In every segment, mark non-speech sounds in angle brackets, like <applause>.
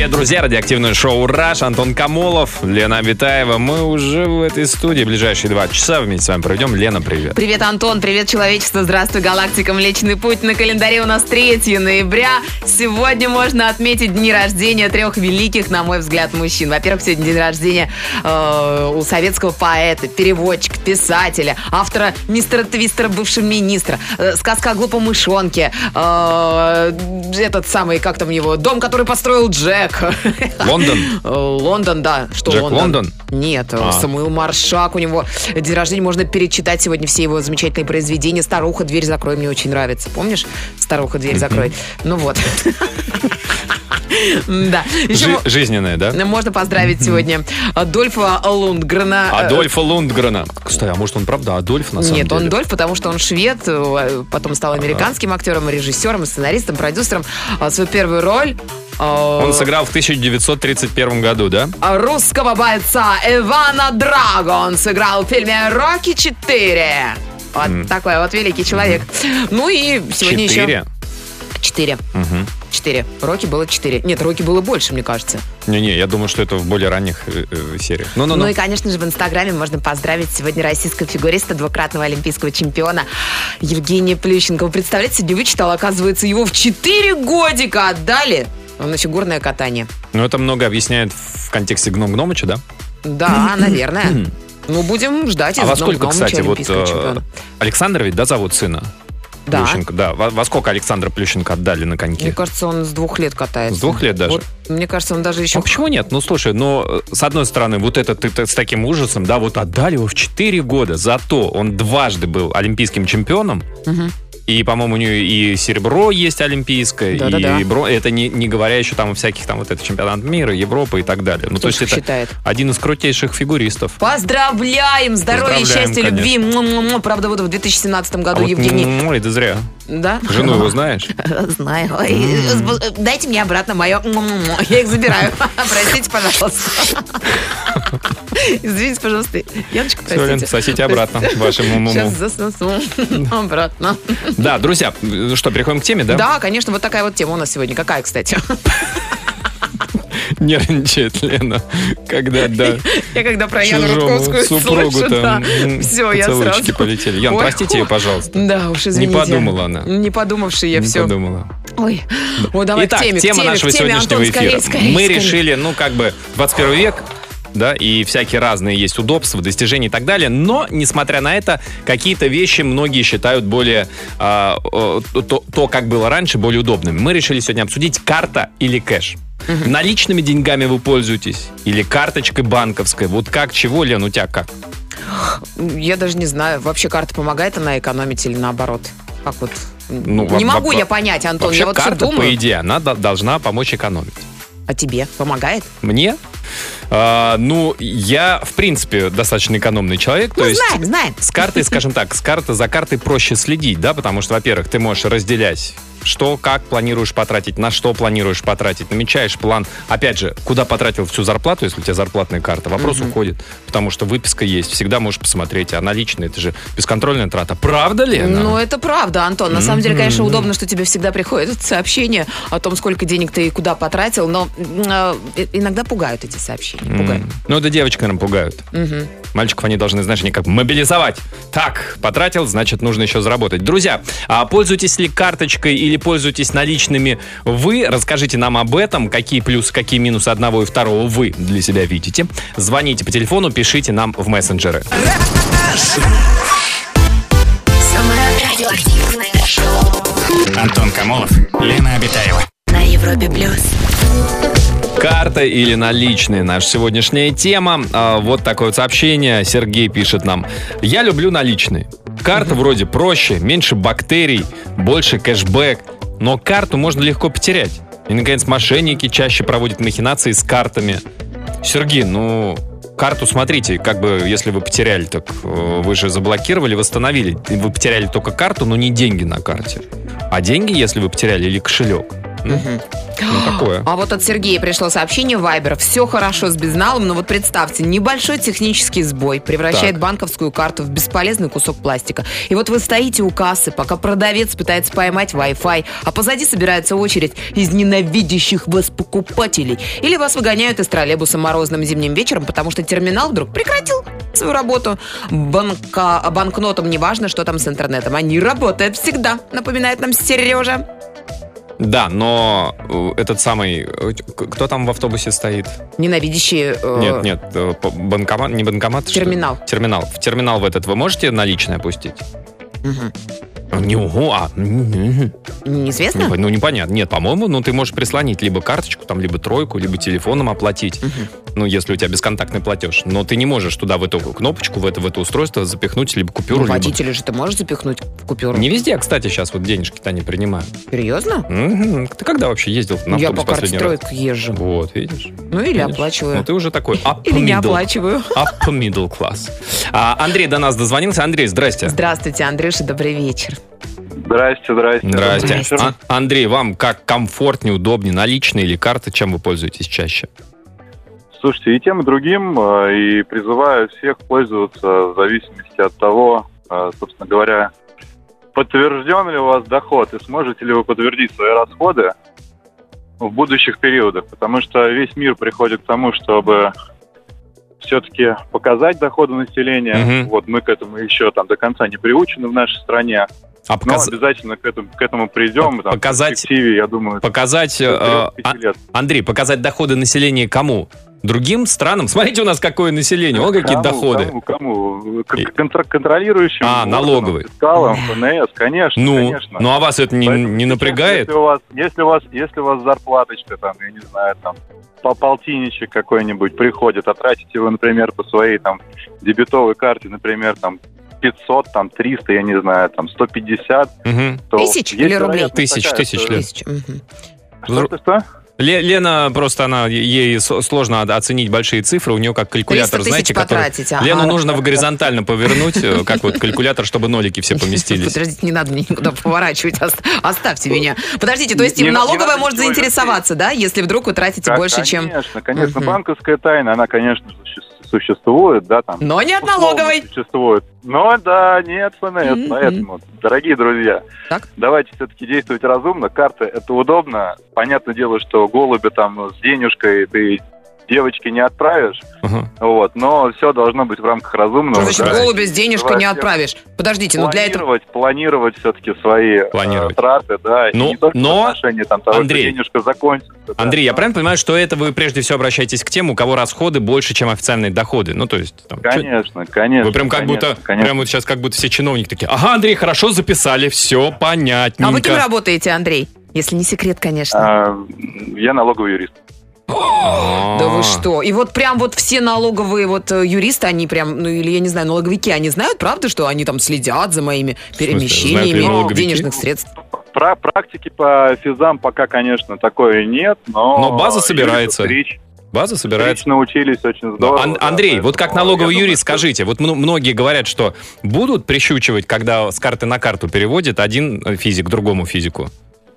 Привет, друзья! Радиоактивное шоу «Раш». Антон Камолов, Лена Абитаева. Мы уже в этой студии. Ближайшие два часа вместе с вами проведем. Лена, привет. Привет, Антон, привет, человечество, здравствуй, галактика Млечный Путь. На календаре у нас 3 ноября. Сегодня можно отметить дни рождения трех великих, на мой взгляд, мужчин. Во-первых, сегодня день рождения э, у советского поэта, переводчика, писателя, автора «Мистера Твистера», бывшего министра, э, сказка о глупом мышонке, э, этот самый, как там его, дом, который построил Джек. <laughs> Лондон? Э, Лондон, да. Что Джек Лондон? Лондон? Нет, А. Самуил Маршак. У него день рождения. Можно перечитать сегодня все его замечательные произведения. «Старуха, дверь закрой» мне очень нравится. Помнишь? «Старуха, дверь закрой». Ну вот. <laughs> Да. Еще Жи- мо- жизненная, да? можно поздравить сегодня Адольфа Лундгрена. Адольфа Лундгрена. Кстати, а может он правда Адольф на самом Нет, деле? он Дольф, потому что он швед, э, потом стал американским актером, режиссером, сценаристом, продюсером. А Свою первую роль Он сыграл в 1931 году, да? Русского бойца Ивана Драго он сыграл в фильме «Рокки 4». Вот такой вот великий человек. Ну и сегодня Четыре? еще... Четыре. Четыре. Рокки было четыре. Нет, Рокки было больше, мне кажется. Не-не, я думаю, что это в более ранних э, э, сериях. Ну-ну-ну. Ну и, конечно же, в Инстаграме можно поздравить сегодня российского фигуриста, двукратного олимпийского чемпиона Евгения Плющенко. Вы представляете, сегодня вычитал, оказывается, его в четыре годика отдали на фигурное катание. Ну, это много объясняет в контексте Гном Гномыча, да? Да, <clears throat> наверное. Ну, будем ждать а во сколько, кстати, вот э. Александр ведь, да, зовут сына? Да. Плющенко, да. Во, во сколько Александра Плющенко отдали на коньки? Мне кажется, он с двух лет катается. С двух лет даже? Вот, мне кажется, он даже еще... Ну, почему нет? Ну, слушай, но э, с одной стороны, вот это ты с таким ужасом, да, вот отдали его в 4 года, зато он дважды был олимпийским чемпионом, и, по-моему, у нее и серебро есть олимпийское, Да-да-да. и бро... это не, не говоря еще там о всяких там вот это чемпионат мира, Европы и так далее. Ну, Кто то есть это считает? один из крутейших фигуристов. Поздравляем! Здоровья, Поздравляем, счастья, конечно. любви! Му-му-му. Правда, вот в 2017 А году вот, Евгений... м, Ой, да зря. Да? Жену его знаешь? <laughs> Знаю. Дайте мне обратно мое... Я их забираю. <laughs> Простите, пожалуйста. Извините, пожалуйста. Яночка, простите. сосите обратно ваши му-му-му. Сейчас засосу обратно. Да, друзья, что, переходим к теме, да? Да, конечно, вот такая вот тема у нас сегодня. Какая, кстати? <laughs> Нервничает Лена, когда, да, <laughs> Я когда про Яну Рудковскую супругу слышу, да, там м, все, я сразу... полетели. Ян, Ой, простите ее, пожалуйста. Да уж, извините. подумала она. Не подумавши я Не все. подумала. Ой, вот давай Итак, к теме, к тема теме, нашего к теме, сегодняшнего Антон, эфира. скорее, скорее, Мы скорее. решили, ну, как бы, 21 век, да, и всякие разные есть удобства, достижения и так далее, но, несмотря на это, какие-то вещи многие считают более, о, то, то, как было раньше, более удобными. Мы решили сегодня обсудить карта или кэш. Наличными деньгами вы пользуетесь? Или карточкой банковской? Вот как, чего, Лен, у тебя как? Я даже не знаю, вообще карта помогает она экономить или наоборот? Как вот? Ну, не во- могу во- я понять, Антон, Вообще я вот карта, думаю. по идее, она до- должна помочь экономить. А тебе помогает? Мне? А, ну, я, в принципе, достаточно экономный человек. то Ну, есть знаем, знаем. с картой, скажем так, с карты за картой проще следить, да, потому что, во-первых, ты можешь разделять что, как планируешь потратить, на что планируешь потратить, намечаешь план. Опять же, куда потратил всю зарплату, если у тебя зарплатная карта, вопрос уходит, потому что выписка есть, всегда можешь посмотреть, а наличные, это же бесконтрольная трата. Правда ли? Ну, это правда, Антон. На самом деле, конечно, удобно, что тебе всегда приходят сообщения о том, сколько денег ты и куда потратил, но э, иногда пугают эти сообщения. Пугают. Ну, это девочек, наверное, пугают. Мальчиков они должны, знаешь, они как мобилизовать. Так, потратил, значит, нужно еще заработать. Друзья, а пользуетесь ли карточкой или пользуетесь наличными вы? Расскажите нам об этом. Какие плюсы, какие минусы одного и второго вы для себя видите. Звоните по телефону, пишите нам в мессенджеры. Самое радиоактивное шоу Антон Камолов, Лена Обитаева. на Европе плюс. Карта или наличные? Наша сегодняшняя тема. А, Вот такое вот сообщение. Сергей пишет нам. Я люблю наличные. Карта вроде проще, меньше бактерий, больше кэшбэк. Но карту можно легко потерять. И, наконец, мошенники чаще проводят махинации с картами. Сергей, ну, карту смотрите, как бы, если вы потеряли, так э, вы же заблокировали, восстановили. Вы потеряли только карту, но не деньги на карте. А деньги, если вы потеряли, или кошелек, Ну, такое. А вот от Сергея пришло сообщение в Viber. Все хорошо с безналом, но вот представьте, небольшой технический сбой превращает Так. банковскую карту в бесполезный кусок пластика. И вот вы стоите у кассы, пока продавец пытается поймать Wi-Fi, а позади собирается очередь из ненавидящих вас покупателей. Или вас выгоняют из троллейбуса морозным зимним вечером, потому что терминал вдруг прекратил свою работу. Банка... Банкнотам не важно, что там с интернетом. Они работают всегда, напоминает нам Сережа. Да, но э, этот самый... э, Кто там в автобусе стоит? Ненавидящие... э, Нет, нет, э, по- банкомат, не банкомат. Терминал. Терминал. В терминал в этот вы можете наличные опустить? мгм. Не угу, а... Неизвестно? не- Ну, непонятно. Нет, по-моему, ну, ты можешь прислонить либо карточку, там, либо тройку, либо телефоном оплатить. Ну, если у тебя бесконтактный платеж. Но ты не можешь туда в эту кнопочку, в это, в это устройство запихнуть либо купюру, Ну, либо... же ты можешь запихнуть в купюру? Не везде, кстати, сейчас вот денежки-то не принимают. Серьезно? Мгм. Ты когда вообще ездил на Я по последний раз? карте езжу. Вот, видишь? Ну или Видишь? оплачиваю. Ну, ты уже такой up <laughs> Или не оплачиваю. <laughs> Upper middle class. А, Андрей до нас дозвонился. Андрей, здрасте. Здравствуйте, Андрюша, добрый вечер. Здрасте, здрасте. Здрасте. Здрасте. А- Андрей, вам как комфортнее, удобнее, наличные или карты, чем вы пользуетесь чаще? Слушайте, и тем, и другим, э, и призываю всех пользоваться в зависимости от того, э, собственно говоря, подтвержден ли у вас доход и сможете ли вы подтвердить свои расходы в будущих периодах. Потому что весь мир приходит к тому, чтобы все-таки показать доходы населения. Мгм. Вот мы к этому еще там до конца не приучены в нашей стране. А Но показ- обязательно к этому, к этому придем. Там, Показать- я думаю, показать... э, а- 3-5 лет. Андрей, показать доходы населения кому? Другим странам? Смотрите, у нас какое население, он какие Кому, доходы. Кому? кому? Контр- контролирующим. А, органам, налоговый. ФНС, конечно, Ну, конечно. ну а вас это не, Поэтому не напрягает? Если у вас, если у вас, если у вас зарплаточка там, я не знаю, там по полтинничек какой-нибудь приходит, а тратите вы, например, по своей там дебетовой карте, например, там 500, там 300, я не знаю, там 150, Мгм. то Тысяч есть или рублей? Тысяч, такая, тысяч что- лет. Тысяча. Мгм. Что, что, что? Ле- Лена просто, она, ей сложно оценить большие цифры, у нее как 300 калькулятор, тысяч знаете, который... ага. Лену нужно в горизонтально повернуть, э, <laughs> как вот калькулятор, чтобы нолики все поместились. Подождите, не надо мне никуда поворачивать, ос- оставьте меня. Подождите, то есть им налоговая может заинтересоваться, да, если вдруг вы тратите больше, чем... Конечно, конечно. Банковская тайна, она, конечно, суще- существует, да, там. Но не от налоговой. Существует. Но да, нет ФНС, Мгм. поэтому, дорогие друзья, Так. давайте все-таки действовать разумно. Карты это удобно. Понятное дело, что голуби там с денежкой ты девочке не отправишь, Ага. вот, но все должно быть в рамках разумного. Что значит да. голубя с денежкой не отправишь? Подождите, ну для этого... Планировать, планировать все-таки свои э, Планировать. траты, да, Ну, но, в отношении там, того, Андрей, что денежка закончится. да. Андрей, я правильно понимаю, что это вы прежде всего обращаетесь к тем, у кого расходы больше, чем официальные доходы? Ну, то есть... там, Конечно, конечно. Вы прям как конечно, будто, конечно. прям вот сейчас как будто все чиновники такие, ага, Андрей, хорошо записали, все понятненько. А вы кем работаете, Андрей? Если не секрет, конечно. А, я налоговый юрист. Да вы что? И вот прям вот все налоговые вот э, юристы, они прям, ну или я не знаю, налоговики, они знают, правда, что они там следят за моими перемещениями денежных средств? Про практики по физам пока, конечно, такой нет, но... Но база собирается. База собирается. научились очень Но, здорово. Ан- да, Андрей, вот как налоговый думаю, юрист, что- скажите, вот мно- многие говорят, что будут прищучивать, когда с карты на карту переводит один э, физик другому физику,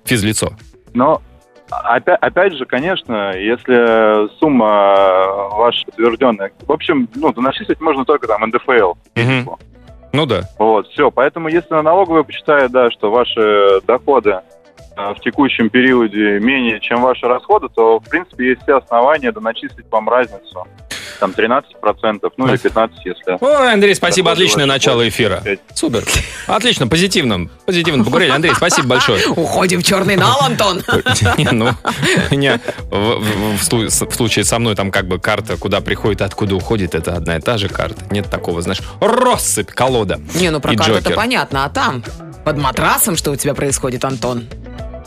физлицо. Но опять, опять же, конечно, если сумма ваша утвержденная... В общем, ну, начислить можно только там НДФЛ. Мгм. Ну да. Вот, все. Поэтому, если налоговая посчитает, да, что ваши доходы э, в текущем периоде менее, чем ваши расходы, то, в принципе, есть все основания доначислить вам разницу. Там 13%, ну или 15%, если... Ой, Андрей, спасибо, отличное начало эфира. 5. Супер. Отлично, позитивно. Позитивно поговорили. Андрей, спасибо большое. <laughs> Уходим в черный нал, Антон. <laughs> Не, ну, не, в, в- в слу- в случае со мной там как бы карта, куда приходит, откуда уходит, это одна и та же карта. Нет такого, знаешь, россыпь, колода. Не, ну про карту это понятно, а там под матрасом что у тебя происходит, Антон?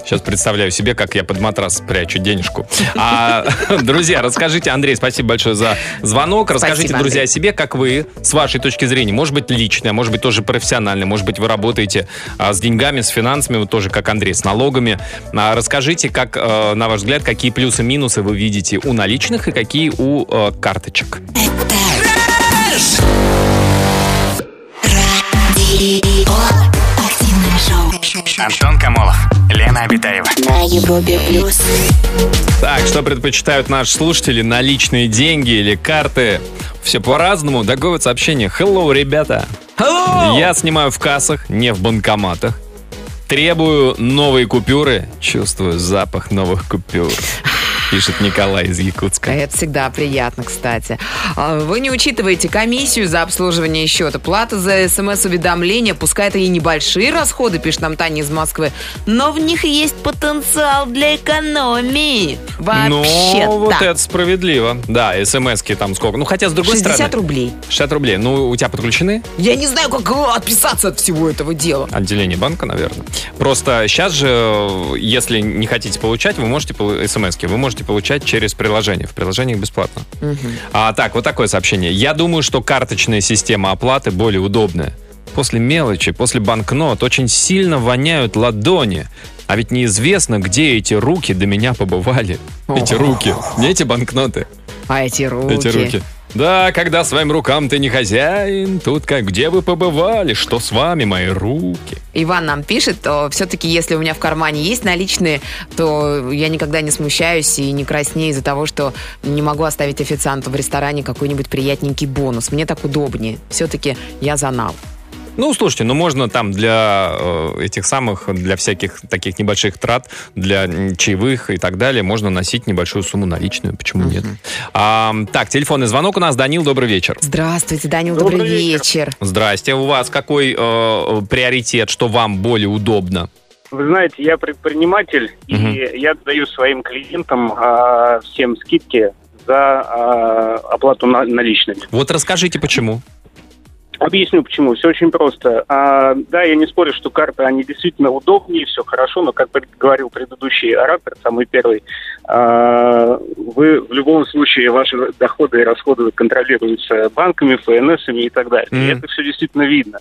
Сейчас представляю себе, как я под матрас прячу денежку. А, <laughs> друзья, расскажите, Андрей, спасибо большое за звонок. Расскажите, Спасибо, друзья, Андрей. о себе, как вы, с вашей точки зрения, может быть, личное, может быть, тоже профессионально, может быть, вы работаете а, с деньгами, с финансами, вот тоже как Андрей, с налогами. А, расскажите, как, э, на ваш взгляд, какие плюсы-минусы вы видите у наличных и какие у э, карточек. Радио. Антон Камолов, Лена Обитаева. На Европе плюс. Так, что предпочитают наши слушатели? Наличные деньги или карты? Все по-разному. Такое вот сообщение. Hello, ребята. Я снимаю в кассах, не в банкоматах. Требую новые купюры. Чувствую запах новых купюр. Пишет Николай из Якутска. Это всегда приятно, кстати. А Вы не учитываете комиссию за обслуживание счета, плата за смс-уведомления, пускай это и небольшие расходы, пишет нам Таня из Москвы, но в них есть потенциал для экономии. Вообще-то. Ну, вот это справедливо. Да, смс-ки там сколько. Ну, хотя, с другой 60 стороны... рублей. 60 рублей. Ну, у тебя подключены Я не знаю, как э, отписаться от всего этого дела. отделение банка, наверное. Просто сейчас же, э, если не хотите получать, вы можете смс вы можете получать через приложение. В приложениях бесплатно. А так, вот такое сообщение. Я думаю, что карточная система оплаты более удобная. После мелочи, после банкнот очень сильно воняют ладони. А ведь неизвестно, где эти руки до меня побывали. Эти руки, не эти банкноты. А эти руки. Эти руки. Да, когда своим рукам ты не хозяин, тут как где вы побывали, что с вами мои руки. Иван нам пишет, то все-таки, если у меня в кармане есть наличные, то я никогда не смущаюсь и не краснею из-за того, что не могу оставить официанту в ресторане какой-нибудь приятненький бонус. Мне так удобнее. Все-таки я за нал. Ну, слушайте, ну можно там для э, этих самых, для всяких таких небольших трат, для чаевых и так далее, можно носить небольшую сумму наличную, почему нет? А, так, телефонный звонок у нас. Данил, добрый вечер. Здравствуйте, Данил, добрый, Добрый вечер. вечер. Здрасте. У вас какой э, приоритет, что вам более удобно? Вы знаете, я предприниматель, Мгм. и я даю своим клиентам а, всем скидки за а, оплату на- наличными. Вот расскажите, почему. Объясню почему. Все очень просто. А, да, я не спорю, что карты, они действительно удобнее, все хорошо, но, как говорил предыдущий оратор, самый первый, а, вы в любом случае, ваши доходы и расходы контролируются банками, ФНСами и так далее. И Мгм. это все действительно видно.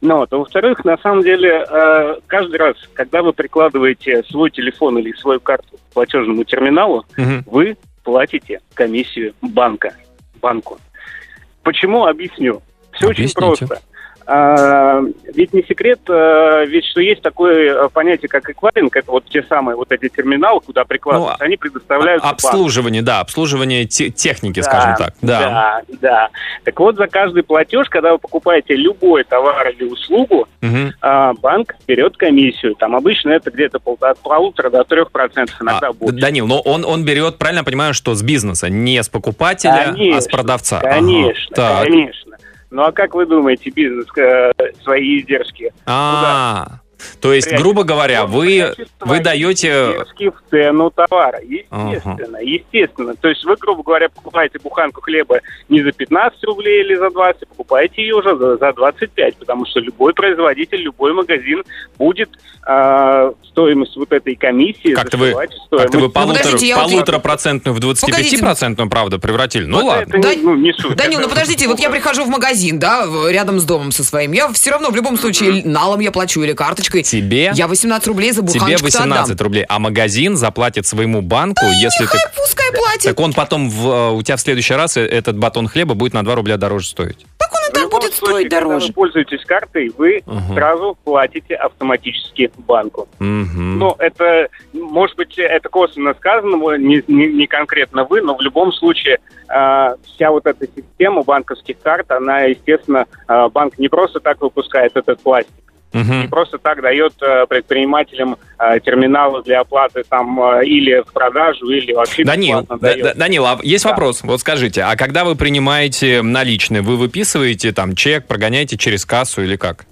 Но. А во-вторых, на самом деле, э, каждый раз, когда вы прикладываете свой телефон или свою карту к платежному терминалу, Мгм. вы платите комиссию банка, банку. Почему? Объясню. Все очень Объясните. просто. А, ведь не секрет, а, ведь что есть такое а, понятие, как эквайринг, это вот те самые вот эти терминалы, куда прикладываются, Ну, они предоставляются банку. Обслуживание, да, обслуживание те- техники, Да, скажем так. Да. Да, да. Так вот, за каждый платеж, когда вы покупаете любой товар или услугу, Мгм. а, банк берет комиссию. Там обычно это где-то пол- от полутора до трех процентов, иногда А, больше. Данил, но он, он берет, правильно понимаю, что с бизнеса, не с покупателя, а с Конечно, продавца. Ага. Конечно, Так. конечно. Ну а как вы думаете, бизнес э, свои издержки? А, то есть, Прячет. грубо говоря, вы, вы даете... в цену товара. Естественно, естественно. То есть вы, грубо говоря, покупаете буханку хлеба не за 15 рублей или за 20, покупаете ее уже за, за 25, потому что любой производитель, любой магазин будет а, стоимость вот этой комиссии Как-то вы, как-то вы полутора, подождите, вот- полуторапроцентную в 25-процентную, правда, превратили. Ну Вот ладно. это, Да- ну, не суть. Данил, ну подождите, вот я прихожу в магазин, да, рядом с домом со своим. Я все равно в любом случае налом я плачу или карточкой. Тебе, Я 18 рублей за тебе буханочку 18 рублей, а магазин заплатит своему банку, если ты... Пускай платит. Так он потом, в, э, у тебя в следующий раз э, этот батон хлеба будет на 2 рубля дороже стоить. Так он и так будет случае, стоить когда дороже. вы пользуетесь картой, вы Ага. сразу платите автоматически банку. Мгм. Ну, это, может быть, это косвенно сказано, не, не- не конкретно вы, но в любом случае а, вся вот эта система банковских карт, она, естественно, а, банк не просто так выпускает этот пластик, Мгм. не просто так дает а, предпринимателям а, терминалы для оплаты там а, или в продажу, или вообще Данил, Да- дает. Да- Данил, а есть Да. вопрос? Вот скажите, а когда вы принимаете наличные, вы выписываете там чек, прогоняете через кассу или как?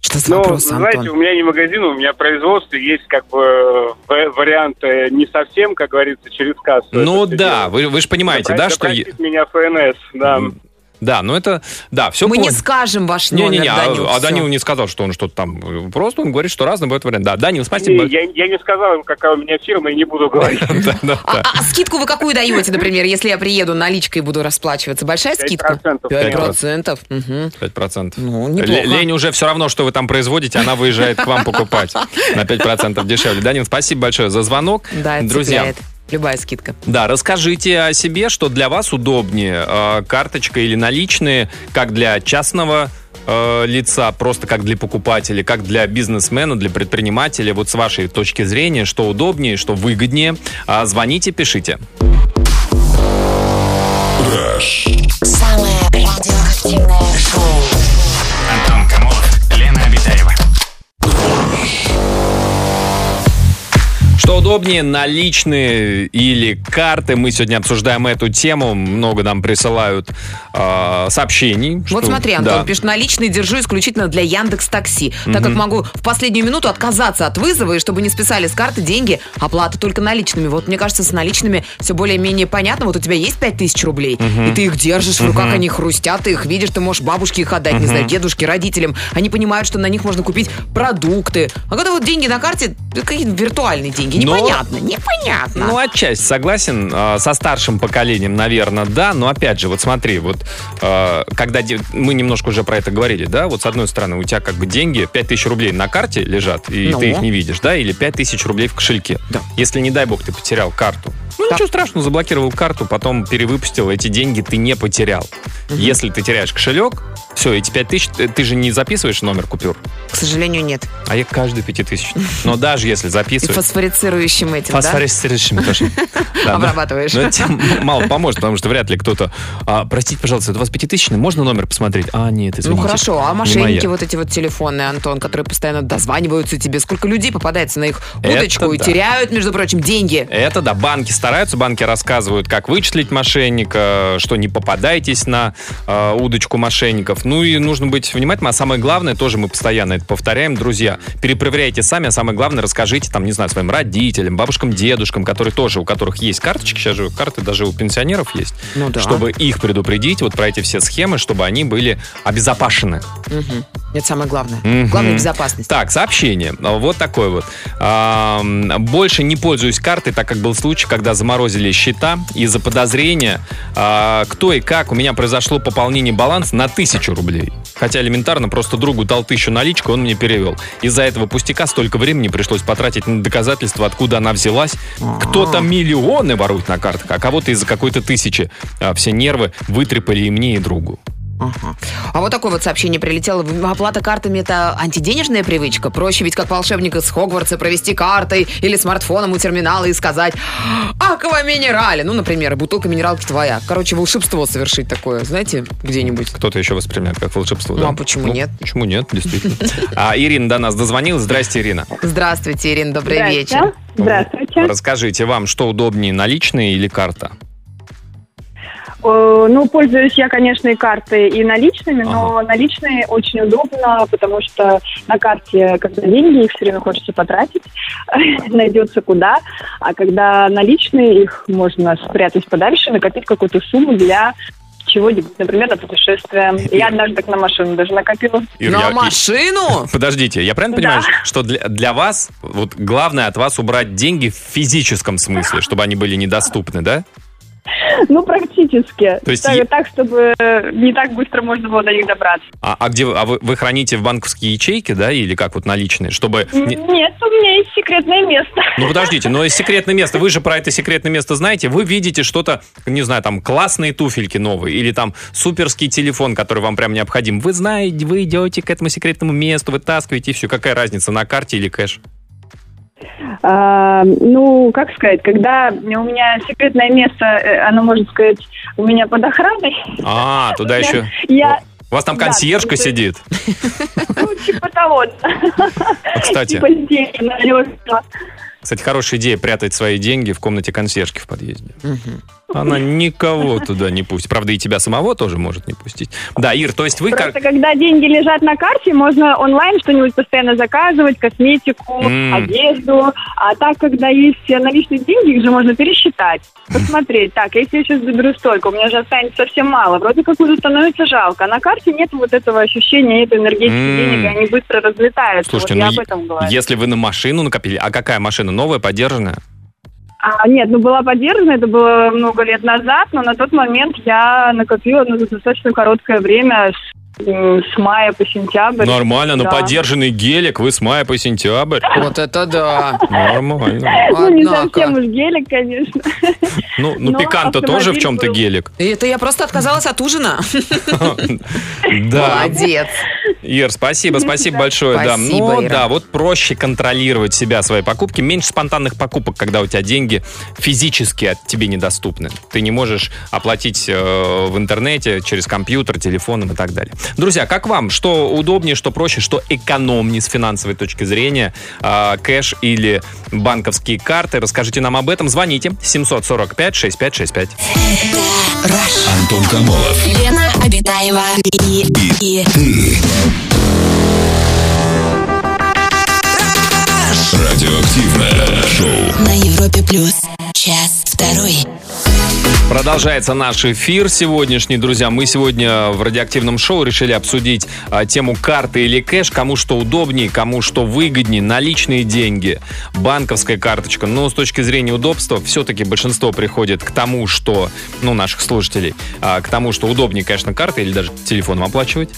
Что за Ну, вопрос, знаете, Антон? у меня не магазин, у меня производство, есть как бы э, в- варианты не совсем, как говорится, через кассу. ну да, делать. вы, вы же понимаете, да, что... е- Простит меня ФНС, да. Да, ну это... Да, все Мы не скажем ваш номер, Не-не-не, Данил. а, а. Данил не сказал, что он что-то там... э, Просто он говорит, что разные бывают варианты. Да, Данил, спасибо. Не, я, я не сказал им, какая у меня фирма, и не буду говорить. <laughs> А, а- а скидку вы какую даете, например, если я приеду наличкой и буду расплачиваться? Большая Пять скидка? процентов, Пять конечно. процентов. Мгм. 5%. Ну, Ле- неплохо. Лень уже все равно, что вы там производите, она выезжает к вам покупать <laughs> на 5% дешевле. Данил, спасибо большое за звонок. Да, это Друзья. Любая скидка. Да, расскажите о себе, что для вас удобнее, э, карточка или наличные, как для частного э, лица, просто как для покупателя, как для бизнесмена, для предпринимателя, вот с вашей точки зрения, что удобнее, что выгоднее, А, звоните, пишите. Самое радиоактивное шоу. Что удобнее, наличные или карты? Мы сегодня обсуждаем эту тему. Много нам присылают э, сообщений. Вот что- смотри, Антон, да. пишет, наличные держу исключительно для Яндекс Такси, так как могу в последнюю минуту отказаться от вызова, и чтобы не списали с карты деньги, оплата только наличными. Вот мне кажется, с наличными все более-менее понятно. Вот у тебя есть 5000 рублей, и ты их держишь в руках, они хрустят, ты их видишь, ты можешь бабушке их отдать, не знаю, дедушке, родителям. Они понимают, что на них можно купить продукты. А когда вот деньги на карте, это какие-то виртуальные деньги, Но- непонятно, непонятно. Ну, отчасти согласен. А, Со старшим поколением, наверное, да. Но опять же, вот смотри, вот а, когда де- мы немножко уже про это говорили, да, вот с одной стороны у тебя как бы деньги, 5000 рублей на карте лежат, и Ну. ты их не видишь, да, или 5000 рублей в кошельке. Да. Если, не дай бог, ты потерял карту, ну, Да. ничего страшного, заблокировал карту, потом перевыпустил, эти деньги ты не потерял. Если ты теряешь кошелек, все, эти 5000, ты, ты же не записываешь номер купюр, К сожалению, нет. а я каждый 5000. Но даже если И записываешь... фосфорицирующим этим, да? Фосфорицирующим тоже. <laughs> Да, но- Обрабатываешь. но это мало поможет, потому что вряд ли кто-то... А, простите, пожалуйста, это у вас пятитысячный? Можно номер посмотреть? А, нет, Ну извините. хорошо, а мошенники вот эти вот телефонные, Антон, которые постоянно дозваниваются тебе, сколько людей попадается на их Это удочку и да. теряют, между прочим, деньги. Это да, банки стараются, банки рассказывают, как вычислить мошенника, что не попадайтесь на э, удочку мошенников. Ну и нужно быть внимательным, а самое главное, тоже мы постоянно это повторяем, друзья, перепроверяйте сами, а самое главное, расскажите там, не знаю, своим родителям, бабушкам, дедушкам, которые тоже, у которых есть карточки, сейчас же карты даже у пенсионеров есть, Ну да. чтобы их предупредить вот про эти все схемы, чтобы они были обезопасены. Мгм. Это самое главное. Мгм. Главное безопасность. Так, сообщение. Вот такое вот. Ам, Больше не пользуюсь картой, так как был случай, когда заморозили счета из-за подозрения, а, кто и как у меня произошло пополнение баланса на тысячу рублей. Хотя элементарно просто другу дал тысячу наличку, он мне перевел. Из-за этого пустяка столько времени пришлось потратить на доказательства, откуда она взялась. Кто-то миллионы ворует на картах, а кого-то из-за какой-то тысячи а, все нервы вытрепали и мне, и другу. Ага. А вот такое вот сообщение прилетело. Оплата картами это антиденежная привычка. Проще ведь как волшебник из Хогвартса провести картой или смартфоном у терминала и сказать «Аква минерале». Ну, например, бутылка минералки твоя. Короче, волшебство совершить такое, знаете, где-нибудь. Кто-то еще воспринимает как волшебство, Ну, да? а почему нет? Почему нет, действительно. <laughs> А Ирина до нас дозвонилась. Здрасте, Ирина. Здравствуйте, Ирина, добрый вечер. Здравствуйте. Расскажите, вам что удобнее, наличные или карта? Э, Ну, пользуюсь я, конечно, и картой, и наличными, но наличные очень удобно, потому что на карте, когда деньги, их все время хочется потратить, <laughs> найдется куда, а когда наличные, их можно спрятать подальше, накопить какую-то сумму для чего-нибудь, например, на путешествие. Я однажды так на машину даже накопила. Ир, На я- машину? <laughs> Подождите, я правильно Да. понимаю, что для, для вас, вот главное от вас убрать деньги в физическом смысле, чтобы они были недоступны, да? <laughs> Ну, практически. То есть так, е- так, чтобы не так быстро можно было до них добраться. А, а где а вы, вы храните в банковские ячейки, да, или как вот наличные, чтобы... не- Нет, у меня есть секретное место. Ну подождите, но секретное место, вы же про это секретное место знаете, вы видите что-то, не знаю, там классные туфельки новые, или там суперский телефон, который вам прям необходим. Вы знаете, вы идете к этому секретному месту, вытаскиваете и все. Какая разница, на карте или кэш? А, ну, как сказать, когда у меня секретное место, э, оно, можно сказать, у меня под охраной, А, туда еще... я, У вас там Да, консьержка что- сидит. ну, типа того, <laughs> А, Кстати, типа. Кстати, хорошая идея прятать свои деньги в комнате консьержки в подъезде. Она никого туда не пустит. Правда, и тебя самого тоже может не пустить. Да, Ир, то есть вы как... Просто когда деньги лежат на карте, можно онлайн что-нибудь постоянно заказывать, косметику, М. одежду. А так, когда есть наличные деньги, их же можно пересчитать, посмотреть. Так, если я сейчас заберу столько, у меня же останется совсем мало. Вроде как уже становится жалко. А на карте нет вот этого ощущения, этой энергетики М. денег, и они быстро разлетаются. Слушайте, вот я ну, об е- этом говорю. если вы на машину накопили, а какая машина? Новая, подержанная? А, нет, ну была поддержана, это было много лет назад, но на тот момент я накопила ну, за достаточно короткое время с мая по сентябрь. Нормально, но Да. подержанный гелик вы с мая по сентябрь. Вот это да. Нормально. Ну, не совсем уж гелик, конечно. Ну, ну Но пикант-то тоже в чем-то гелик. И Это я просто отказалась от ужина. <laughs> Да. Молодец. Ир, спасибо, спасибо большое. да. Ну Ира. да, вот проще контролировать себя, свои покупки. Меньше спонтанных покупок, когда у тебя деньги физически от тебе недоступны. Ты не можешь оплатить э, в интернете, через компьютер, телефоном и так далее. Друзья, как вам? Что удобнее, что проще, что экономнее с финансовой точки зрения? Э, кэш или банковские карты? Расскажите нам об этом. Звоните 745-6565. Антон Камолов. Лена Обитаева. И, и, Радиоактивное шоу. на Европе плюс. Час второй. Продолжается наш эфир сегодняшний, друзья. Мы сегодня в радиоактивном шоу решили обсудить а, тему карты или кэш, кому что удобнее, кому что выгоднее, наличные деньги, банковская карточка. Но с точки зрения удобства, все-таки большинство приходит к тому, что, ну, наших слушателей, а, к тому, что удобнее, конечно, картой или даже телефоном оплачивать.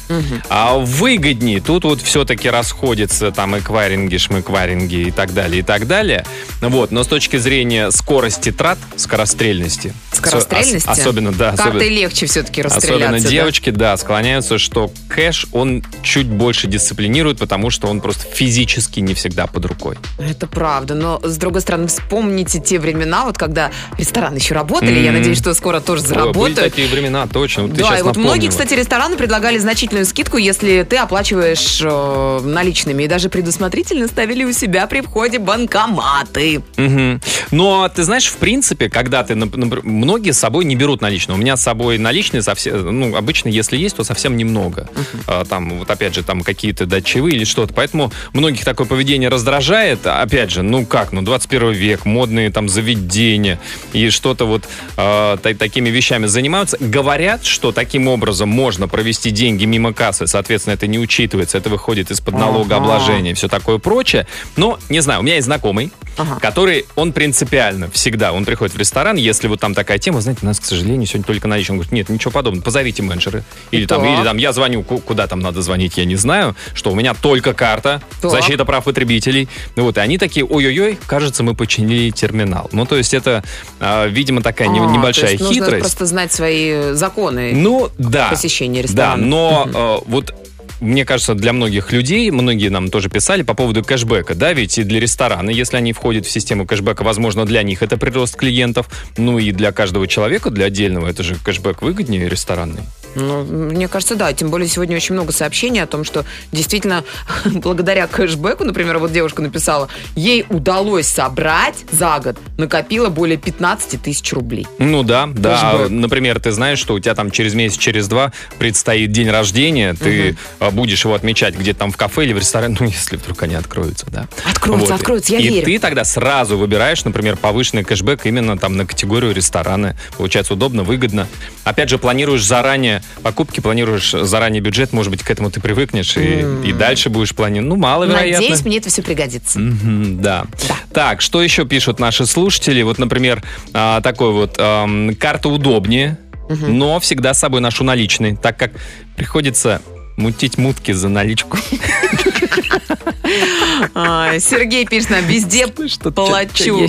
А выгоднее, тут вот все-таки расходятся там эквайринги, шмэквайринги и так далее, и так далее. Вот, но с точки зрения скорости трат, скорострельности, Скорострельности? Ос- особенно, да. Картой особенно- легче все-таки расстреляться. Особенно девочки, да, склоняются, что кэш, он чуть больше дисциплинирует, потому что он просто физически не всегда под рукой. Это правда, но с другой стороны, вспомните те времена, вот когда рестораны еще работали, я М. надеюсь, что скоро тоже Ой, были заработают. такие времена, точно. Вот Да, и вот многие, напомнила. кстати, рестораны предлагали значительную скидку, если ты оплачиваешь э, наличными. И даже предусмотрительно ставили у себя при входе банкоматы. Мгм. Но ты знаешь, в принципе, когда ты, нап- напр- многие с собой не берут наличные. У меня с собой наличные совсем, ну, обычно, если есть, то совсем немного. А, Там, вот опять же, там какие-то датчевые или что-то. Поэтому многих такое поведение раздражает. Опять же, ну как, ну 21 век, модные там заведения и что-то вот та- такими вещами занимаются. Говорят, что таким образом можно провести деньги мимо кассы, соответственно, это не учитывается, это выходит из-под налогообложения и все такое прочее. Но, не знаю, у меня есть знакомый, Ага. который, он принципиально всегда, он приходит в ресторан, если вот там такая тема, знаете, у нас, к сожалению, сегодня только наличие. Он говорит, нет, ничего подобного, позовите менеджеры. Или там, или там, я звоню, ку- куда там надо звонить, я не знаю, что у меня только карта, Так. защита прав потребителей. Ну Вот, и они такие, ой-ой-ой, кажется, мы починили терминал. Ну, то есть это, а, видимо, такая А, то небольшая есть нужно хитрость. просто знать свои законы. Ну, да. посещения Да, ресторана. но э, вот мне кажется, для многих людей, многие нам тоже писали по поводу кэшбэка, да, ведь и для ресторана, если они входят в систему кэшбэка, возможно, для них это прирост клиентов, ну и для каждого человека, для отдельного, это же кэшбэк выгоднее ресторанный. Ну, мне кажется, да. Тем более сегодня очень много сообщений о том, что действительно <laughs> благодаря кэшбэку, например, вот девушка написала, ей удалось собрать за год, накопила более 15 тысяч рублей. Ну да, да. Кэшбэк. Например, ты знаешь, что у тебя там через месяц, через два предстоит день рождения, ты э, будешь его отмечать где-то там в кафе или в ресторане, <laughs> ну, если вдруг они откроются, да. Откроются, откроются, я и верю. ты тогда сразу выбираешь, например, повышенный кэшбэк именно там на категорию рестораны. Получается удобно, выгодно. Опять же, планируешь заранее покупки, планируешь заранее бюджет, может быть, к этому ты привыкнешь и, и дальше будешь планировать. Ну, маловероятно. Надеюсь, мне это все пригодится. Мгм, Да. Так, что еще пишут наши слушатели? Вот, например, а, такой вот карта удобнее, но всегда с собой ношу наличные, так как приходится мутить мутки за наличку. А, Сергей пишет нам, везде плачу.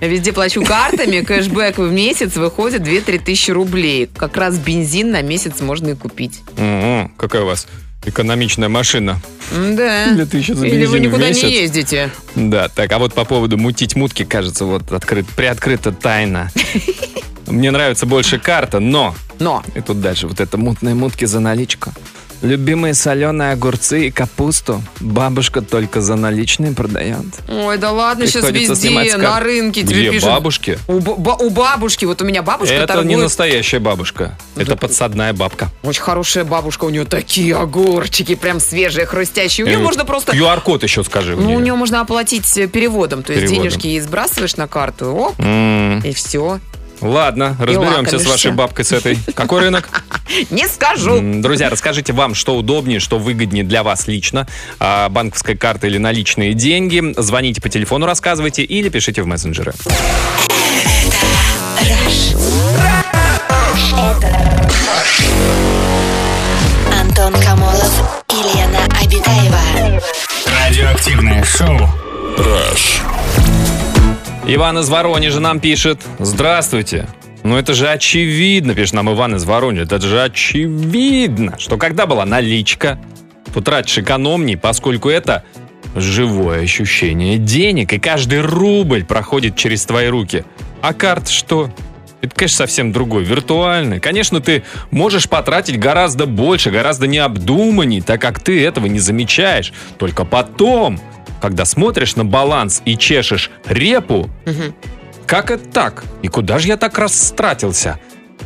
Везде плачу картами, кэшбэк в месяц выходит 2-3 тысячи рублей. Как раз бензин на месяц можно и купить. М, Какая у вас экономичная машина. Да. 2000 за Или вы никуда не ездите. Да, так, а вот по поводу мутить мутки, кажется, вот открыт, приоткрыта тайна. <laughs> Мне нравится больше карта, но... Но И тут дальше вот это мутные мутки за наличку. Любимые соленые огурцы и капусту бабушка только за наличные продает. Ой, да ладно, сейчас везде, на рынке тебе Где пишут. бабушки? У, ба- у бабушки, вот у меня бабушка Это торгует. не настоящая бабушка. Это подсадная бабка. Очень хорошая бабушка, у нее такие огурчики, прям свежие, хрустящие. У нее Э, можно просто... QR-код еще скажи Ну, у нее можно оплатить э, переводом. То есть Переводом. денежки ей сбрасываешь на карту, оп, М, и все. Ладно, разберемся с вашей бабкой с этой. <laughs> Какой рынок? Не скажу. Друзья, расскажите вам, что удобнее, что выгоднее для вас лично. А, банковская карта или наличные деньги. Звоните по телефону, рассказывайте или пишите в мессенджеры. Антон Камолов, Елена Абитаева. Радиоактивное шоу. Rush. Иван из Воронежа нам пишет. Здравствуйте. Ну это же очевидно, пишет нам Иван из Воронежа. Это же очевидно, что когда была наличка, то тратишь экономней, поскольку это живое ощущение денег, и каждый рубль проходит через твои руки. А карт что? Это, конечно, совсем другой, виртуальный. Конечно, ты можешь потратить гораздо больше, гораздо необдуманней, так как ты этого не замечаешь. Только потом, когда смотришь на баланс и чешешь репу, как это так? И куда же я так растратился?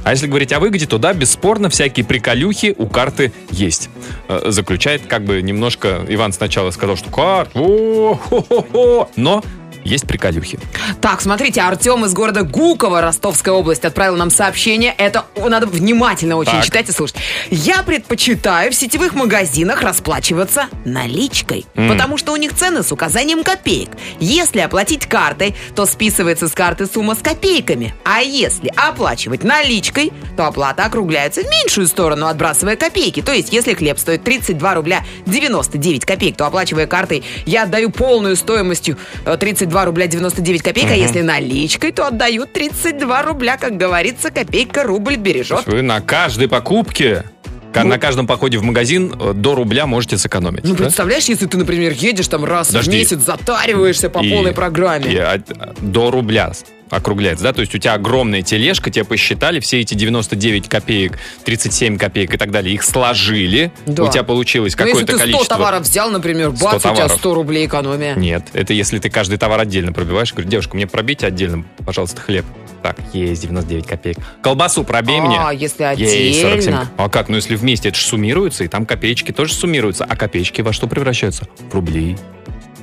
А если говорить о выгоде, то да, бесспорно, всякие приколюхи у карты есть. Э, Заключает как бы немножко... Иван сначала сказал, что карт, о-хо-хо-хо, но есть приколюхи. Так, смотрите, Артем из города Гуково, Ростовская область, отправил нам сообщение. Это надо внимательно очень Так. читать и слушать. Я предпочитаю в сетевых магазинах расплачиваться наличкой, М. потому что у них цены с указанием копеек. Если оплатить картой, то списывается с карты сумма с копейками. А если оплачивать наличкой, то оплата округляется в меньшую сторону, отбрасывая копейки. То есть, если хлеб стоит 32 рубля 99 копеек, то оплачивая картой, я отдаю полную стоимостью э, 32 рубля 99 копеек, а если наличкой, то отдаю 32 рубля, как говорится, копейка рубль бережет. вы на каждой покупке, ка- на каждом походе в магазин э, до рубля можете сэкономить. Ну, да? представляешь, если ты, например, едешь там раз Подожди. в месяц, затариваешься по И- полной программе. и, а, до рубля округляется, да? То есть у тебя огромная тележка, тебе посчитали все эти 99 копеек, 37 копеек и так далее, их сложили, Да. у тебя получилось Ну, если какое-то ты 100 количество... товаров взял, например, 100 бац, у тебя товаров. 100 рублей экономия. Нет, это если ты каждый товар отдельно пробиваешь. Говорю, девушка, мне пробейте отдельно, пожалуйста, хлеб. Так, есть 99 копеек. Колбасу пробей мне. А, если Есть 47. отдельно. А как? Ну, если вместе, это же суммируется, и там копеечки тоже суммируются. А копеечки во что превращаются? В рубли.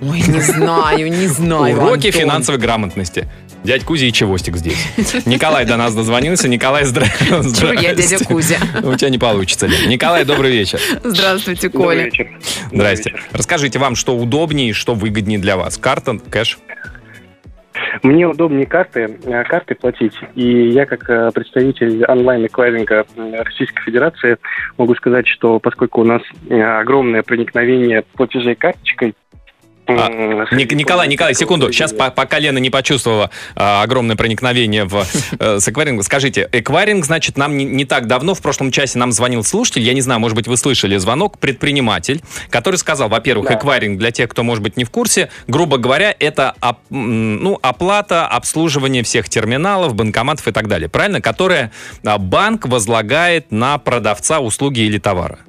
Ой, не знаю, не знаю, Уроки Антон. финансовой грамотности. Дядь Кузя и Чевостик здесь. Николай до нас дозвонился. Николай, здра... Чё я, дядя. Кузя? У тебя не получится, Лен. Николай, добрый вечер. Здравствуйте, Добрый Коля. вечер. Здрасте. Добрый вечер. Расскажите, вам что удобнее и что выгоднее для вас? Карта, кэш? Мне удобнее карты, э, карты платить. И я, как э, представитель онлайн-эквайринга э, Российской Федерации, могу сказать, что поскольку у нас огромное проникновение платежей карточкой, А, Ник- Николай, Николай, секунду. Сейчас, по- пока Лена не почувствовала а, огромное проникновение в э, с эквайрингом, скажите, эквайринг, значит, нам не, не так давно, в прошлом часе нам звонил слушатель, я не знаю, может быть, вы слышали звонок, предприниматель, который сказал, во-первых, Да. эквайринг для тех, кто, может быть, не в курсе, грубо говоря, это оп- ну, оплата, обслуживание всех терминалов, банкоматов и так далее, правильно? Которая а, банк возлагает на продавца услуги или товара.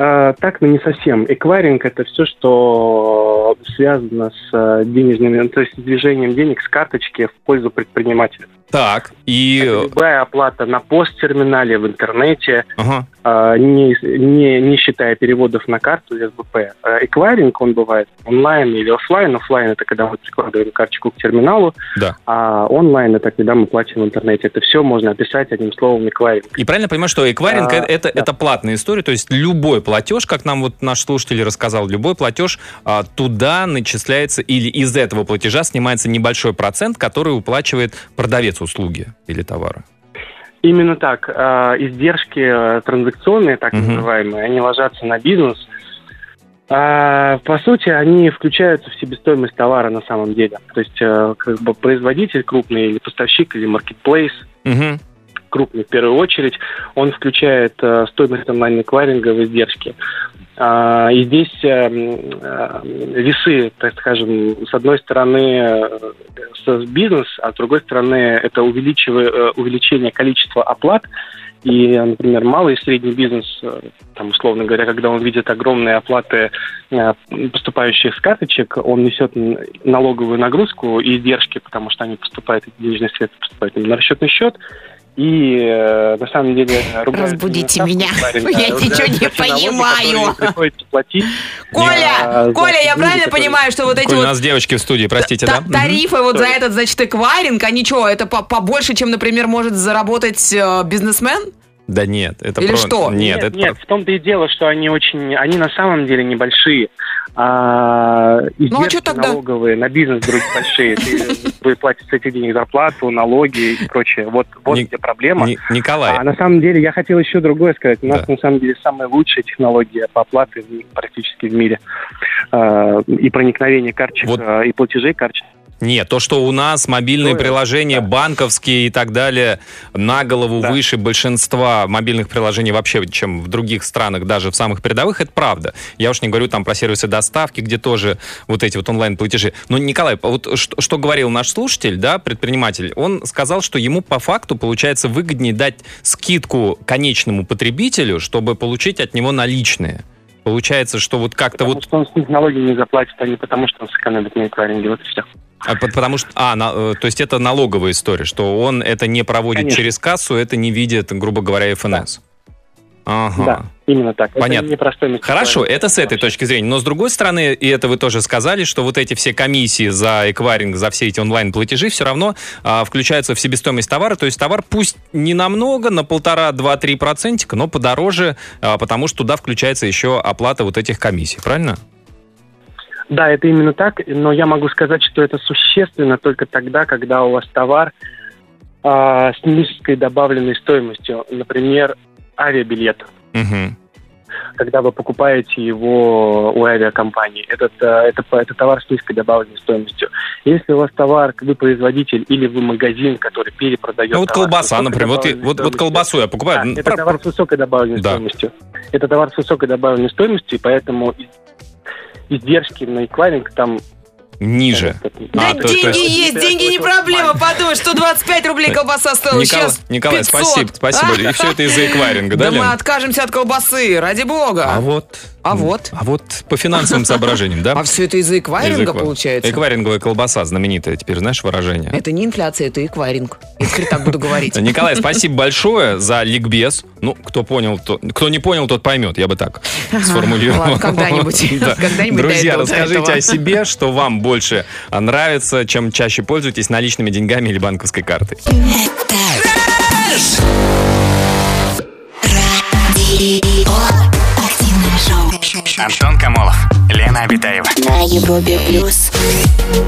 А, так, но не совсем. Эквайринг это все, что связано с э, денежными, то есть движением денег с карточки в пользу предпринимателя. Так, и... Это любая оплата на посттерминале, в интернете, Ага. а, не, не, не считая переводов на карту из СБП. А Эквайринг, он бывает онлайн или офлайн. Офлайн это когда мы прикладываем карточку к терминалу, Да. а онлайн это когда мы платим в интернете. Это все можно описать одним словом эквайринг. И правильно понимаю, что эквайринг А, это, да. это платная история, то есть любой платеж, как нам вот наш слушатель рассказал, любой платеж а, туда начисляется или из этого платежа снимается небольшой процент, который уплачивает продавец услуги или товара. Именно так. А, Издержки э, транзакционные, так Мгм. называемые, они ложатся на бизнес. А, По сути, они включаются в себестоимость товара на самом деле. То есть, э, как бы производитель крупный или поставщик или маркетплейс Мгм. крупный в первую очередь, он включает э, стоимость онлайн-эквайринга в издержки. А, и здесь э, э, весы, так скажем, с одной стороны э, бизнес, а с другой стороны это увеличение количества оплат. И, например, малый и средний бизнес, там, условно говоря, когда он видит огромные оплаты, поступающих с карточек, он несет налоговую нагрузку и издержки, потому что они поступают, денежные средства поступают на расчетный счет, и э, на самом деле ругают Разбудите меня. <laughs> Я ругают ничего не понимаю. которые приходится платить. Коля, Коля, я правильно понимаю, что вот эти Коль, у вот нас девочки в студии, простите, да? Тарифы вот за этот, значит, эквайринг, они что, это по- побольше, чем, например, может заработать э, бизнесмен? Да нет, это Или про- что? Нет, Нет, это нет, в том-то и дело, что они очень, они на самом деле небольшие. А, издержки Ну, а чё тогда? налоговые на бизнес вдруг большие. Ты, <laughs> вы платите с этих денег зарплату, налоги и прочее. Вот, вот где проблема. Ни- Николай, А на самом деле я хотел еще другое сказать. У нас Да. на самом деле самая лучшая технология по оплате практически в мире. А, и проникновение карточек, Вот. а, и платежей карточек Нет, то, что у нас мобильные Стоит, приложения, да. банковские и так далее, на голову Да. выше большинства мобильных приложений вообще, чем в других странах, даже в самых передовых, это правда. Я уж не говорю там про сервисы доставки, где тоже вот эти вот онлайн-платежи. Но, Николай, вот что, что говорил наш слушатель, да, предприниматель, он сказал, что ему по факту получается выгоднее дать скидку конечному потребителю, чтобы получить от него наличные. Получается, что вот как-то Потому вот что он с них налоги не заплатит, а не потому, что он сэкономит на эквайринге. Вот и все. А, по- Потому что, а, на- э, то есть это налоговая история, что он это не проводит Конечно. через кассу, это не видит, грубо говоря, ФНС. Ага. Да, именно так. Понятно. Это не про стоимость Хорошо, это с этой точки зрения. Но с другой стороны, и это вы тоже сказали, что вот эти все комиссии за эквайринг, за все эти онлайн-платежи все равно а, включаются в себестоимость товара. То есть товар пусть не намного, на полтора, два, три процентика, но подороже, а, потому что туда включается еще оплата вот этих комиссий. Правильно? Да, это именно так, но я могу сказать, что это существенно только тогда, когда у вас товар а, с низкой добавленной стоимостью, например, авиабилет. Мгм. Когда вы покупаете его у авиакомпании, этот, э, это, это товар с низкой добавленной стоимостью. Если у вас товар, вы производитель или вы магазин, который перепродает Ну вот товар колбаса, например. Вот, вот, вот колбасу я покупаю. Да, это товар с высокой добавленной Да. стоимостью. Это товар с высокой добавленной стоимостью, и поэтому издержки на эквайринг там... ниже. Да А, то- то деньги есть- есть, деньги не проблема. Подумай, 125 рублей колбаса стоила, Николай, сейчас Николай, 500. спасибо, спасибо. И все это из-за <laughs> эквайринга, да, Да мы Лен? откажемся от колбасы, ради бога. А вот... А вот? А вот по финансовым соображениям, да? <laughs> А все это из-за эквайринга, получается? Эквайринговая колбаса знаменитая, теперь знаешь выражение? Это не инфляция, это эквайринг. Я теперь так буду говорить. <laughs> Николай, спасибо большое за ликбез. Ну, кто понял, то, кто не понял, тот поймет, я бы так сформулировал. когда-нибудь. <laughs> Да. Когда-нибудь Друзья, расскажите о себе, что вам больше нравится, чем чаще пользуетесь наличными деньгами или банковской картой. Радио. Антон Камолов, Лена Обитаева. На Европе плюс.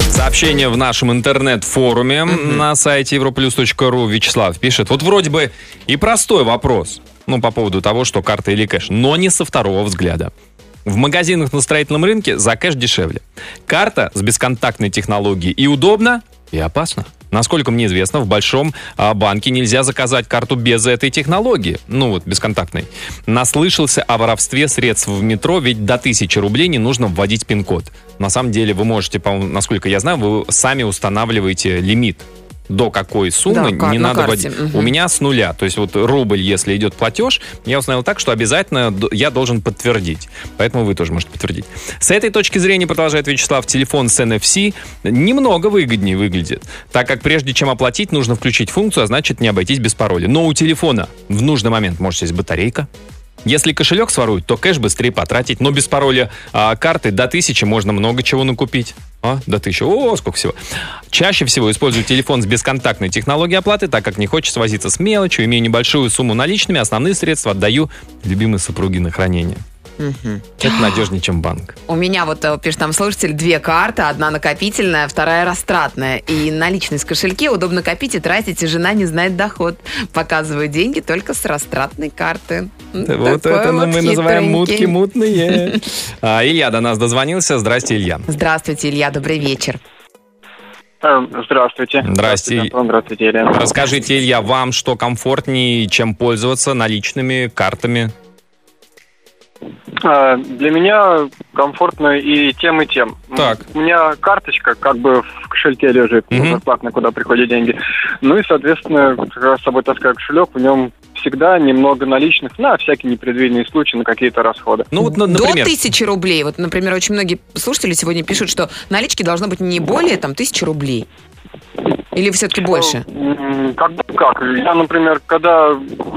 Сообщение в нашем интернет-форуме на сайте europlus.ru Вячеслав пишет. Вот вроде бы и простой вопрос, ну, по поводу того, что карта или кэш, но не со второго взгляда. В магазинах на строительном рынке за кэш дешевле. Карта с бесконтактной технологией и удобно, и опасно. Насколько мне известно, в большом а, банке нельзя заказать карту без этой технологии. Ну вот, бесконтактной. Наслышался о воровстве средств в метро, ведь до 1000 рублей не нужно вводить пин-код. На самом деле вы можете, насколько я знаю, вы сами устанавливаете лимит до какой суммы Да, кар- не на надо карте, вводить. мгм. У меня с нуля. То есть вот рубль, если идет платеж, я установил так, что обязательно я должен подтвердить. Поэтому вы тоже можете подтвердить. С этой точки зрения, продолжает Вячеслав, телефон с NFC немного выгоднее выглядит, так как прежде чем оплатить, нужно включить функцию, а значит не обойтись без пароля. Но у телефона в нужный момент может сесть батарейка, если кошелек своруют, то кэш быстрее потратить, но без пароля а, карты до 1000 можно много чего накупить. А, до 1000. О, сколько всего. Чаще всего использую телефон с бесконтактной технологией оплаты, так как не хочется возиться с мелочью, имею небольшую сумму наличными, основные средства отдаю любимой супруге на хранение. Это надежнее, чем банк. У меня вот, э, пишет там слушатель, две карты. Одна накопительная, вторая растратная. И наличность в кошельке удобно копить и тратить, и жена не знает доход. Показываю деньги только с растратной карты. Вот Такой это ну, вот мы называем мутки мутные. <laughs> А, Илья до нас дозвонился. Здрасте, Илья. Здравствуйте, Илья, добрый вечер. Э, Здравствуйте. Здрасте. Антон, здравствуйте, Елена. Расскажите, Илья, вам что комфортнее, чем пользоваться наличными картами? А, Для меня комфортно и тем, и тем. Так. У меня карточка как бы в кошельке лежит, Мгм. зарплатная, куда приходят деньги. Ну и, соответственно, когда с собой таскаю кошелек, в нем всегда немного наличных на всякие непредвиденные случаи, на какие-то расходы. Ну вот, на- например, До тысячи рублей. Вот, например, очень многие слушатели сегодня пишут, что налички должно быть не более там тысячи рублей. Или все-таки больше? М, Как бы как. Я, например, когда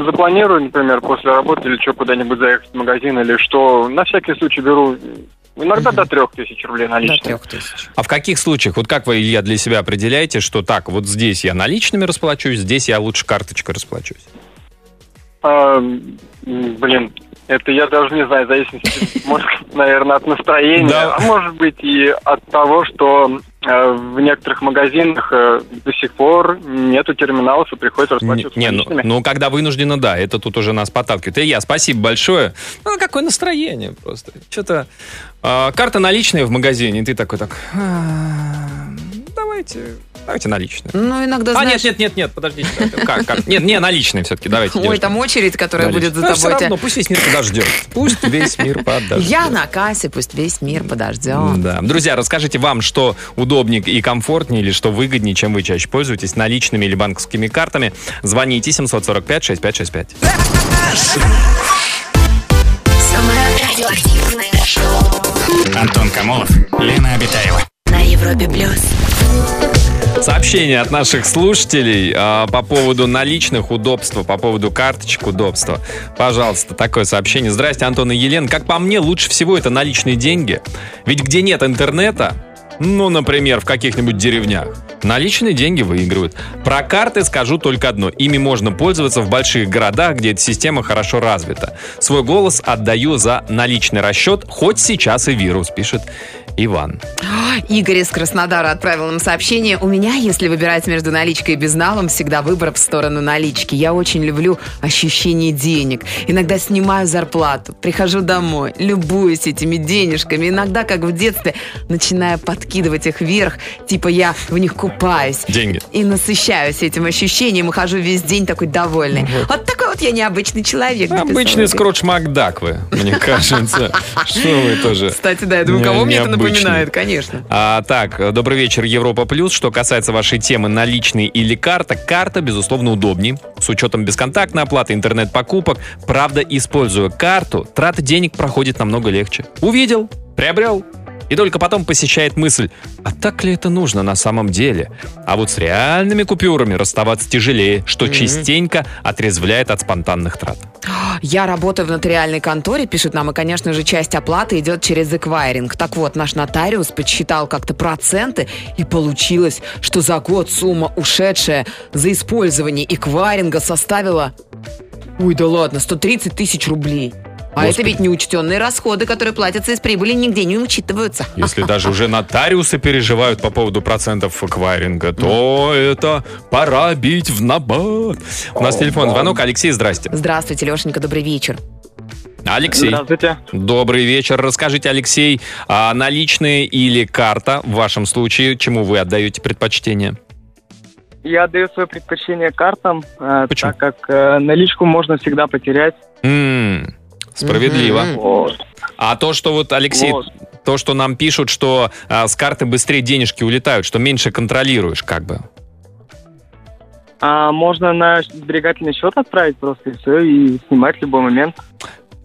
запланирую, например, после работы или что, куда-нибудь заехать в магазин или что, на всякий случай беру иногда до трех тысяч рублей До наличных. трех тысяч. а в каких случаях, вот как вы, Илья, для себя определяете, что так, вот здесь я наличными расплачусь, здесь я лучше карточкой расплачусь? А, блин, это я даже не знаю, в зависимости, может, наверное, от настроения, Да. а может быть и от того, что в некоторых магазинах э, до сих пор нету терминалов и приходится расплачиваться Не, ну, ну, когда вынуждена, да, это тут уже нас подталкивает. Илья, спасибо большое. Ну, какое настроение просто. Что-то... а, карта наличная в магазине, и ты такой так... «А, давайте, давайте наличные. Ну, иногда, А, знаешь... нет, нет, нет, нет, подождите. Как, как? Нет, не, наличные все-таки, давайте. Ой, там очередь, которая Наличные. будет за Ну, тобой. равно, пусть весь мир подождет. Пусть весь мир подождет. Я на кассе, пусть весь мир подождет. Да. Друзья, расскажите вам, что удобнее и комфортнее, или что выгоднее, чем вы чаще пользуетесь, наличными или банковскими картами. Звоните 745-6565. Самое радиоактивное шоу Антон Камолов, Лена Обитаева. на Европе плюс. Сообщение от наших слушателей а, по поводу наличных удобства, по поводу карточек удобства. Пожалуйста, такое сообщение. Здрасте, Антон и Елена. Как по мне, лучше всего это наличные деньги. Ведь где нет интернета, ну, например, в каких-нибудь деревнях, наличные деньги выигрывают. Про карты скажу только одно. Ими можно пользоваться в больших городах, где эта система хорошо развита. Свой голос отдаю за наличный расчет, хоть сейчас и вирус, пишет Иван. <gasps> Игорь из Краснодара отправил нам сообщение. У меня, если выбирать между наличкой и безналом, всегда выбор в сторону налички. Я очень люблю ощущение денег. Иногда снимаю зарплату, прихожу домой, любуюсь этими денежками. Иногда, как в детстве, начинаю подкидывать их вверх, типа я в них купаюсь. Деньги. И насыщаюсь этим ощущением, и хожу весь день такой довольный. Вот такой вот я необычный человек. Обычный. Скротч Макдак вы, мне кажется. <laughs> Что вы тоже. Кстати, да, я думаю, кого мне это напоминает, конечно. А, так, добрый вечер, Европа Плюс. Что касается вашей темы наличные или карта, карта, безусловно, удобнее. С учетом бесконтактной оплаты, интернет-покупок. Правда, используя карту, трата денег проходит намного легче. Увидел, приобрел. И только потом посещает мысль, а так ли это нужно на самом деле? А вот с реальными купюрами расставаться тяжелее, что частенько отрезвляет от спонтанных трат. <gasps> Я работаю в нотариальной конторе, пишет нам, и, конечно же, часть оплаты идет через эквайринг. Так вот, наш нотариус подсчитал как-то проценты, и получилось, что за год сумма, ушедшая за использование эквайринга, составила... Ой, да ладно, 130 тысяч рублей. А Господи. это ведь неучтенные расходы, которые платятся из прибыли, нигде не учитываются. Если <laughs> даже уже нотариусы переживают по поводу процентов эквайринга, то это пора бить в набат. У нас телефон звонок. Алексей, здрасте. Здравствуйте, Лешенька, добрый вечер. Алексей, Здравствуйте. добрый вечер. Расскажите, Алексей, а наличные или карта в вашем случае, чему вы отдаете предпочтение? Я отдаю свое предпочтение картам, э, Почему? так как э, наличку можно всегда потерять. М, справедливо. Вот. А то, что вот Алексей, Вот. то, что нам пишут, что а, с карты быстрее денежки улетают, что меньше контролируешь, как бы. А можно на сберегательный счет отправить просто и все, и снимать в любой момент.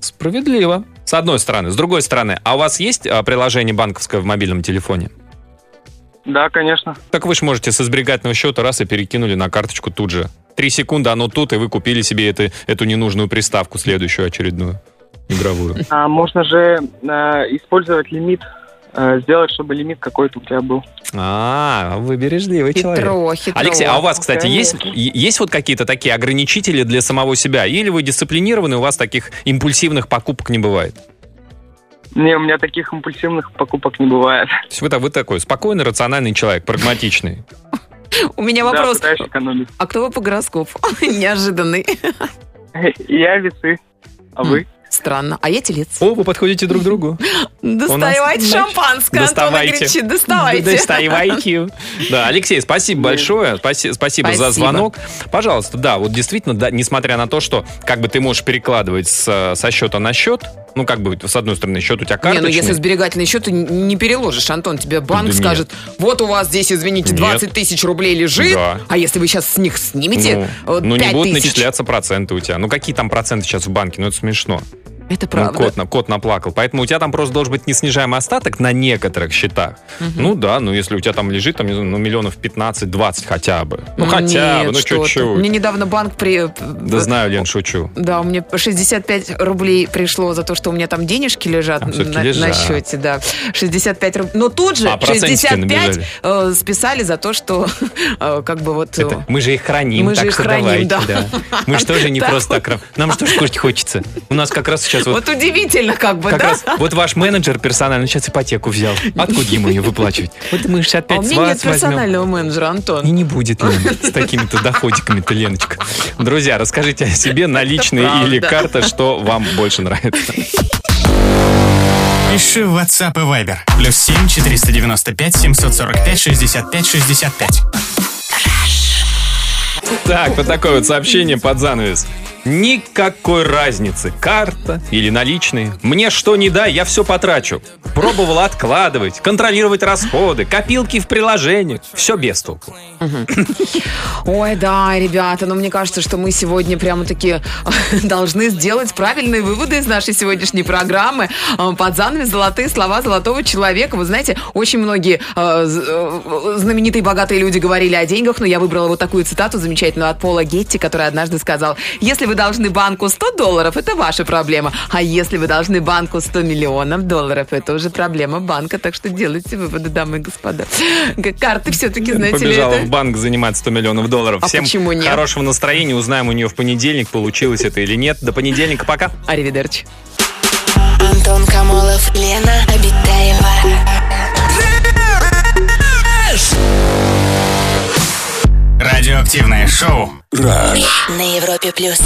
Справедливо. С одной стороны. С другой стороны, а у вас есть а, приложение банковское в мобильном телефоне? Да, конечно. Так вы же можете со сберегательного счета раз и перекинули на карточку тут же. Три секунды, оно тут, и вы купили себе это, эту ненужную приставку, следующую очередную, игровую. А можно же э, использовать лимит, э, сделать, чтобы лимит какой-то у тебя был. А, вы бережливый человек. Хитро, хитро. Алексей, а у вас, кстати, есть, Конечно. есть вот какие-то такие ограничители для самого себя? Или вы дисциплинированы, у вас таких импульсивных покупок не бывает? Не, у меня таких импульсивных покупок не бывает. То есть вы, та- вы такой спокойный, рациональный человек, прагматичный. У меня вопрос. А кто вы по гороскопу? <laughs> Неожиданный. Я весы. А вы? Странно. А я телец. О, вы подходите друг к другу. <laughs> Доставайте значит, шампанское, Антон доставайте. Игоревич, доставайте. Доставайте. Да, Алексей, спасибо большое. Спаси- Спасибо за Спасибо. звонок. Пожалуйста, да, вот действительно, да, несмотря на то, что как бы ты можешь перекладывать с- со счета на счет, ну, как бы, с одной стороны, счет у тебя Не, карточный. ну если сберегательный счет, ты не переложишь, Антон. Тебе банк Да нет. скажет, вот у вас здесь, извините, Нет. 20 тысяч рублей лежит, Да. а если вы сейчас с них снимете ну, э, ну, не 5 будут тысяч. начисляться проценты у тебя. Ну, какие там проценты сейчас в банке? Ну, это смешно. Это Ну, правда. кот, на- кот наплакал. Поэтому у тебя там просто должен быть неснижаемый остаток на некоторых счетах. Ну да, ну если у тебя там лежит там, ну, миллионов 15-20 хотя бы. Ну, хотя нет, бы, ну что чуть-чуть. Мне недавно банк при... Да знаю, Лен, шучу. Да, у меня 65 рублей пришло за то, что у меня там денежки лежат, Там всё-таки на, лежат. на счете, да. 65 рублей. Но тут же А процентики 65 набежали. э, списали за то, что <laughs> э, как бы вот... э, Это, мы же их храним, Мы же так их что храним, давайте, да. да. Мы же <laughs> тоже не просто так. Нам же тоже кушать хочется. У нас как раз сейчас вот... Вот удивительно как бы, Как да? раз вот ваш менеджер персональный сейчас ипотеку взял. Откуда ему ее выплачивать? Вот мы 65 А у меня нет вас возьмем. персонального менеджера, Антон. И не будет, Лен, <laughs> с такими-то доходиками-то, Леночка. Друзья, расскажите о себе, наличные или карта, что вам больше нравится. Пиши в WhatsApp и Viber. Плюс 7 495 745 65 65. Так, вот такое вот сообщение под занавес. Никакой разницы, карта или наличные. Мне что не дай, я все потрачу. Пробовал откладывать, контролировать расходы, копилки в приложениях. Все без толку. Ой, да, ребята, но мне кажется, что мы сегодня прямо-таки <laughs> должны сделать правильные выводы из нашей сегодняшней программы. Э, Под занавес золотые слова золотого человека. Вы знаете, очень многие э, э, знаменитые богатые люди говорили о деньгах, но я выбрала вот такую цитату замечательную от Пола Гетти, который однажды сказал, если вы должны банку 100 долларов, это ваша проблема. А если вы должны банку 100 миллионов долларов, это уже проблема банка. Так что делайте выводы, дамы и господа. Карты все-таки, знаете ли, Побежала это... в банк занимать 100 миллионов долларов. А Всем почему нет? хорошего настроения. Узнаем у нее в понедельник, получилось это или нет. До понедельника, пока. Аривидерчи. Антон Камолов, Лена Обитаева. Радиоактивное шоу. На Европе плюс.